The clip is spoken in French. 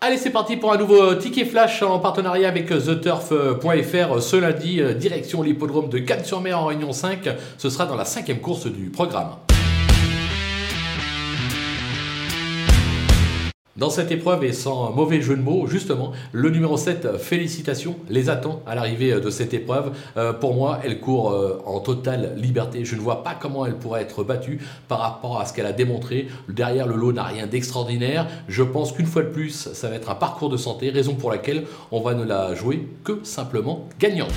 Allez, c'est parti pour un nouveau ticket flash en partenariat avec TheTurf.fr. Ce lundi, direction l'hippodrome de Cannes-sur-Mer en Réunion 5. Ce sera dans la cinquième course du programme. Dans cette épreuve, et sans mauvais jeu de mots, justement, le numéro 7, félicitations, les attend à l'arrivée de cette épreuve. Euh, pour moi, elle court euh, en totale liberté. Je ne vois pas comment elle pourrait être battue par rapport à ce qu'elle a démontré. Derrière, le lot n'a rien d'extraordinaire. Je pense qu'une fois de plus, ça va être un parcours de santé, raison pour laquelle on va ne la jouer que simplement gagnante.